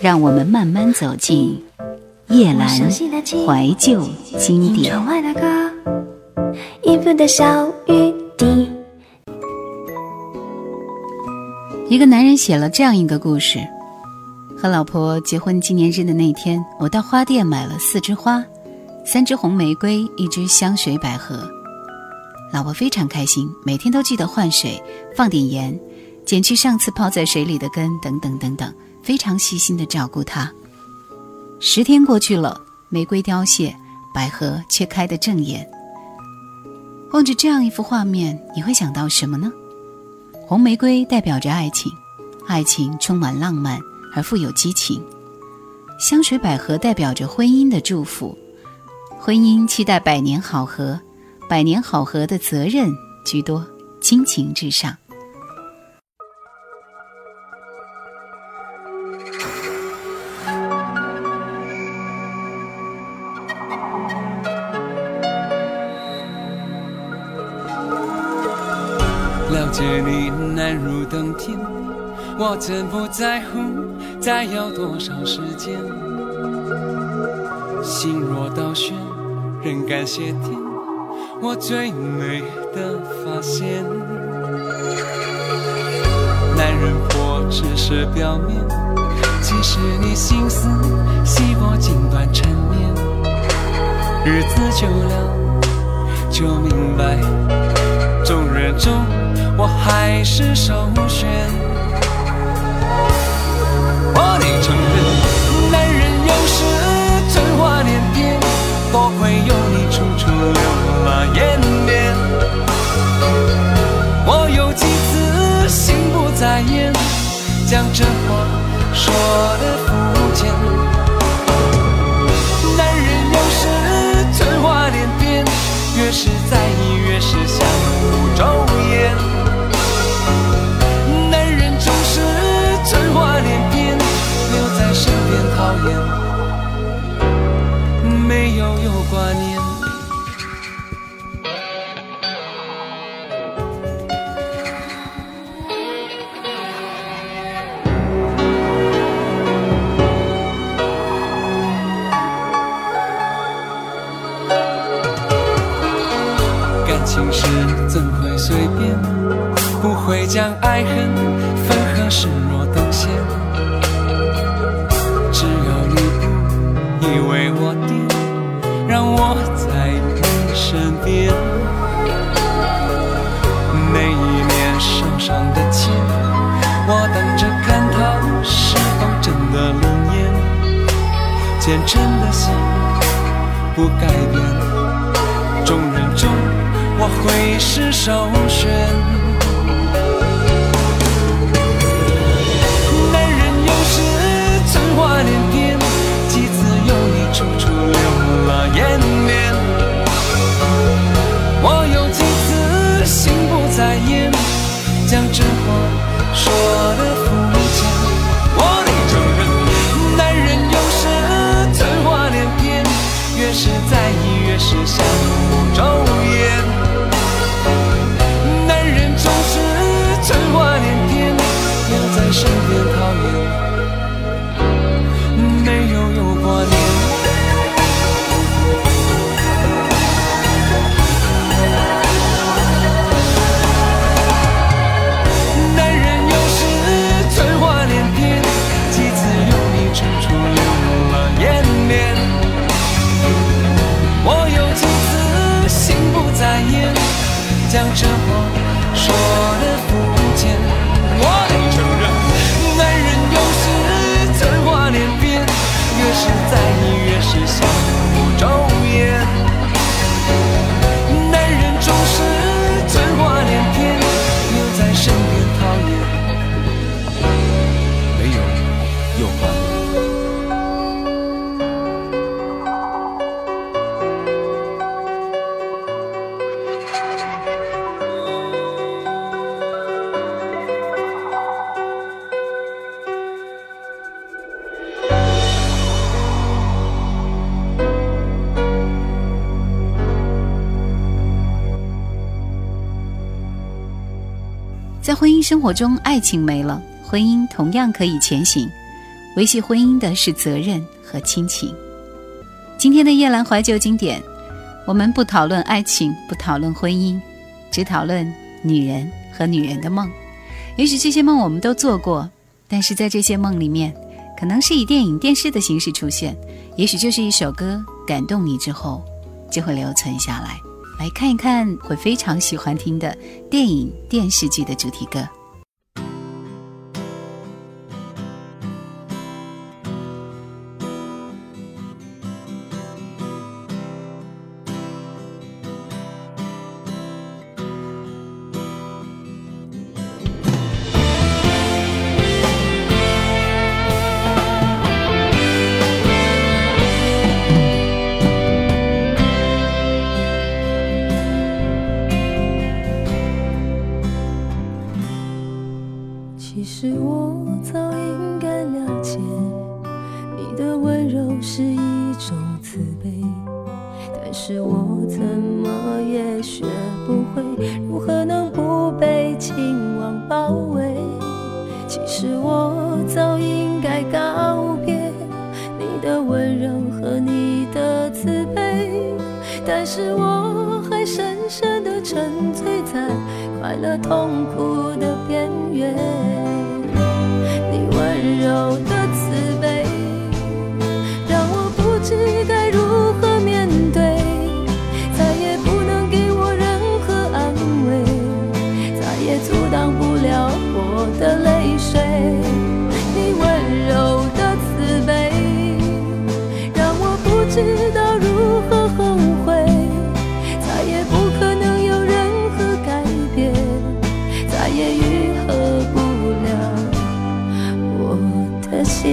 让我们慢慢走进夜阑怀旧经典。一个男人写了这样一个故事：和老婆结婚纪念日的那天，我到花店买了四枝花，三支红玫瑰，一支香水百合。老婆非常开心，每天都记得换水，放点盐，剪去上次泡在水里的根，等等等等。非常细心的照顾它。十天过去了，玫瑰凋谢，百合却开得正艳。望着这样一幅画面，你会想到什么呢？红玫瑰代表着爱情，爱情充满浪漫而富有激情；香水百合代表着婚姻的祝福，婚姻期待百年好合，百年好合的责任居多，亲情至上。我真不在乎再要多少时间。心若倒悬，仍感谢天，我最美的发现。男人婆只是表面，其实你心思细过锦缎缠绵。日子久了，就明白，众人中。我还是首选。在焉，将这话说得肤浅。男人有时春花连篇，越是在你为我点，让我在你身边。每一年手上的钱，我等着看它是否真的灵验。虔诚的心不改变，众人中我会是首选。说。在婚姻生活中，爱情没了，婚姻同样可以前行。维系婚姻的是责任和亲情。今天的夜阑怀旧经典，我们不讨论爱情，不讨论婚姻，只讨论女人和女人的梦。也许这些梦我们都做过，但是在这些梦里面，可能是以电影、电视的形式出现，也许就是一首歌感动你之后，就会留存下来。来看一看，会非常喜欢听的电影、电视剧的主题歌。是我还深深的沉醉在快乐痛苦的边缘。你温柔的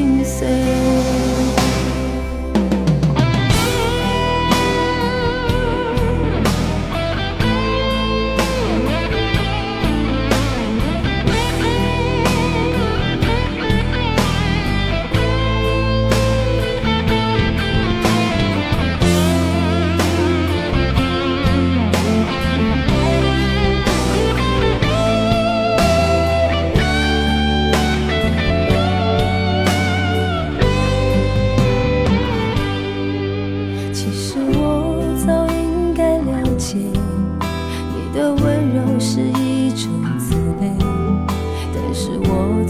in the sand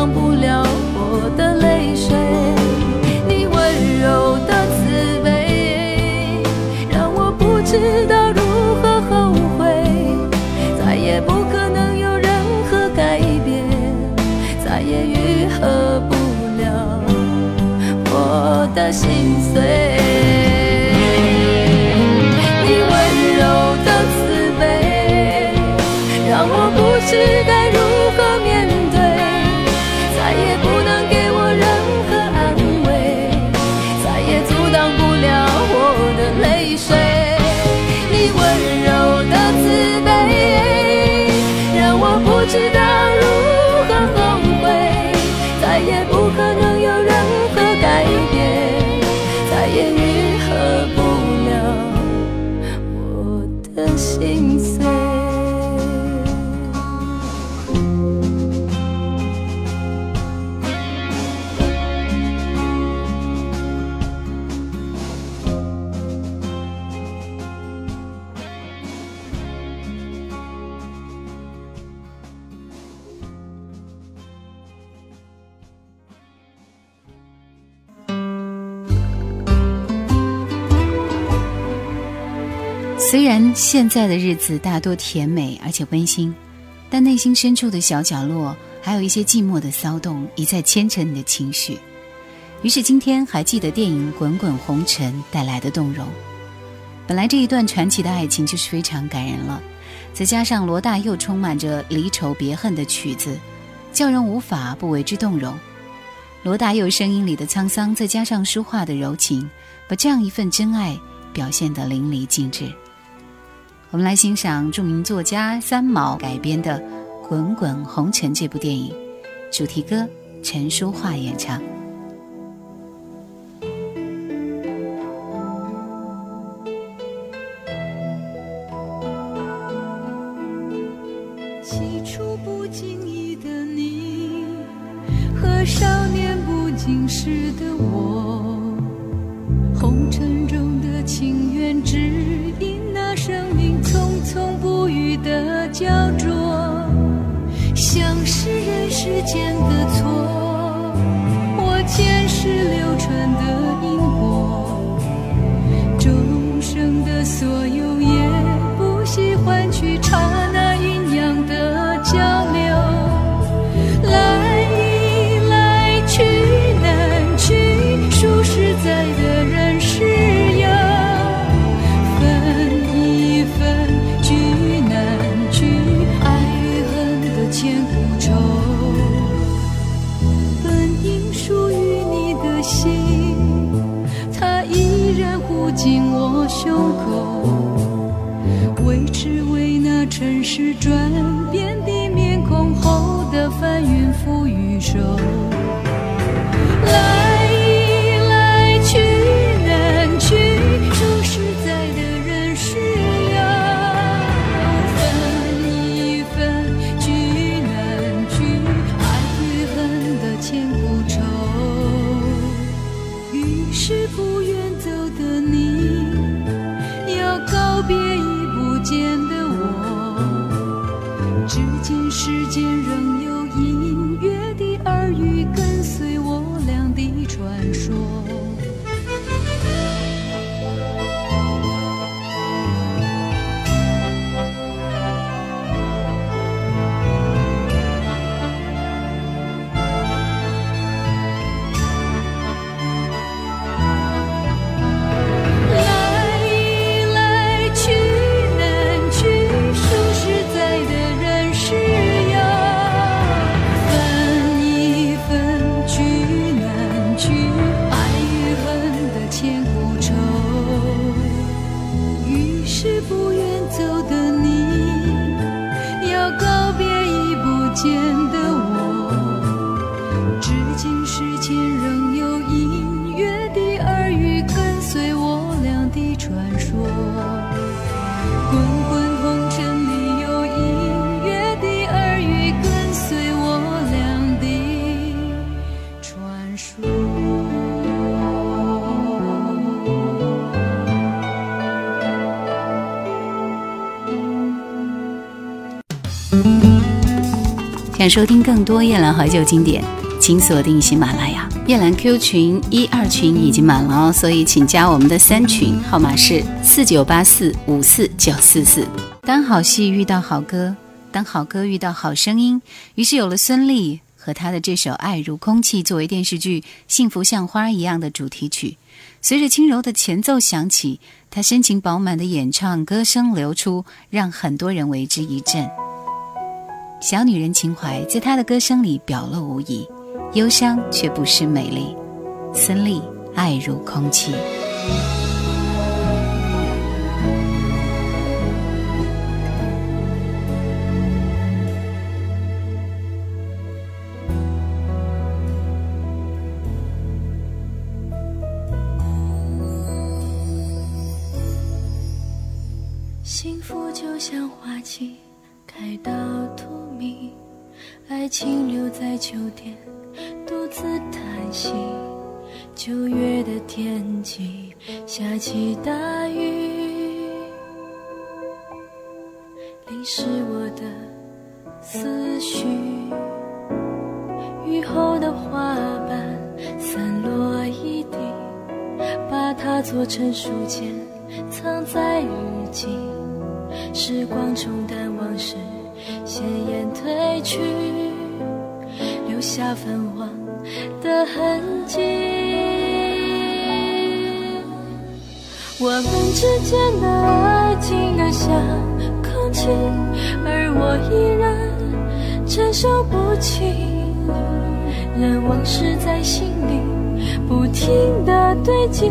挡不了我的泪水。你温柔的慈悲，让我不知道如何后悔，再也不可能有任何改变。再也愈合不了我的心碎。现在的日子大多甜美而且温馨，但内心深处的小角落还有一些寂寞的骚动，一再牵扯你的情绪。于是今天还记得电影《滚滚红尘》带来的动容。本来这一段传奇的爱情就是非常感人了，再加上罗大佑充满着离愁别恨的曲子，叫人无法不为之动容。罗大佑声音里的沧桑，再加上书画的柔情，把这样一份真爱表现得淋漓尽致。我们来欣赏著名作家三毛改编的《滚滚红尘》这部电影，主题歌陈淑桦演唱。起初不经意的你，和少年不经事的我，红尘中的情缘，只焦灼，像是人世间的错，我前世流传的因果，众生的所有见的我，只见世间仍想收听更多夜兰怀旧经典，请锁定喜马拉雅。夜兰 Q 群一二群已经满了哦，所以请加我们的三群，号码是四九八四五四九四四。当好戏遇到好歌，当好歌遇到好声音，于是有了孙俪和她的这首《爱如空气》作为电视剧《幸福像花》一样的主题曲。随着轻柔的前奏响起，她深情饱满的演唱，歌声流出，让很多人为之一振。小女人情怀在她的歌声里表露无遗，忧伤却不失美丽。孙俪，爱如空气。幸福就像花期，爱到荼蘼，爱情留在秋天，独自叹息。九月的天气，下起大雨，淋湿我的思绪。雨后的花瓣散落一地，把它做成书签，藏在日记。时光冲淡往事，鲜艳褪去，留下泛黄的痕迹。我们之间的爱，竟然像空气，而我依然承受不起。任往事在心里不停的堆积。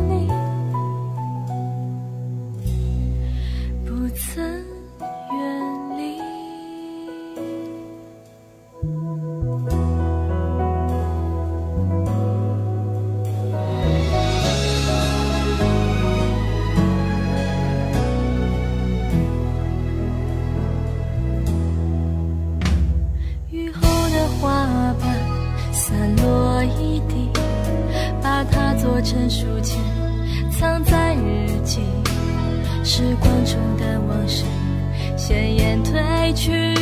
去，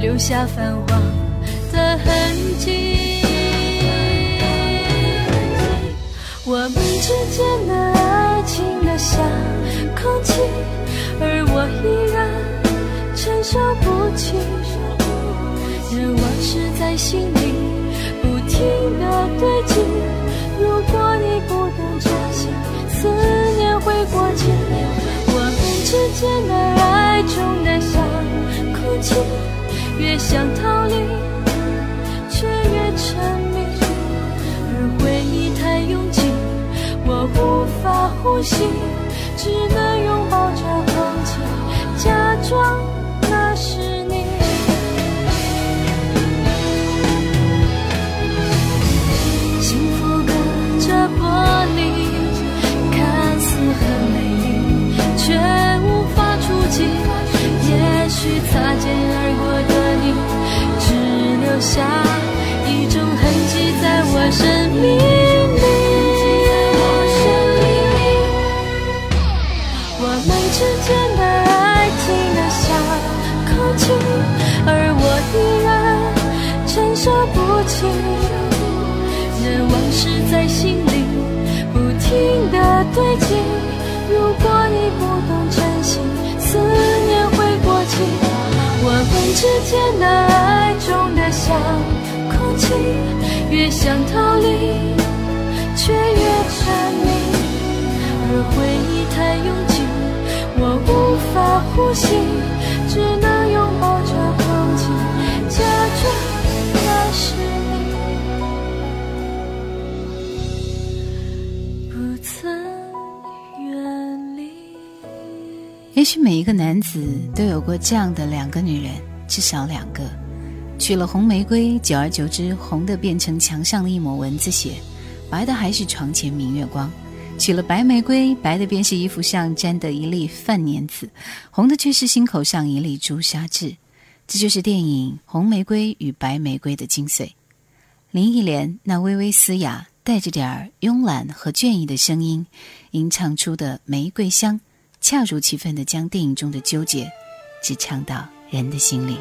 留下泛黄的痕迹。我们之间的爱情的像空气，而我依然承受不起。任往事在心里不停的堆积。如果你不懂珍惜，思念会过期。时间的爱重难像空气，越想逃离，却越沉迷。而回忆太拥挤，我无法呼吸，只能下一种痕迹在我生命里。我们之间的爱情的像空气，而我依然承受不起。任往事在心里不停的堆积。如果你不懂珍惜，思念会过期。我们之间的爱重得像空气，越想逃离，却越沉迷。而回忆太拥挤，我无法呼吸，只能拥抱着空气，假装那是你，不曾远离。也许每一个男子都有过这样的两个女人，至少两个。娶了红玫瑰，久而久之，红的变成墙上的一抹蚊子血，白的还是床前明月光。娶了白玫瑰，白的便是衣服上沾的一粒饭粘子，红的却是心口上一粒朱砂痣。这就是电影《红玫瑰与白玫瑰》的精髓。林忆莲那微微嘶哑、带着点儿慵懒和倦意的声音，吟唱出的玫瑰香，恰如其分地将电影中的纠结，只唱到人的心里。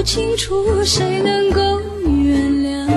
不清楚谁能够原谅。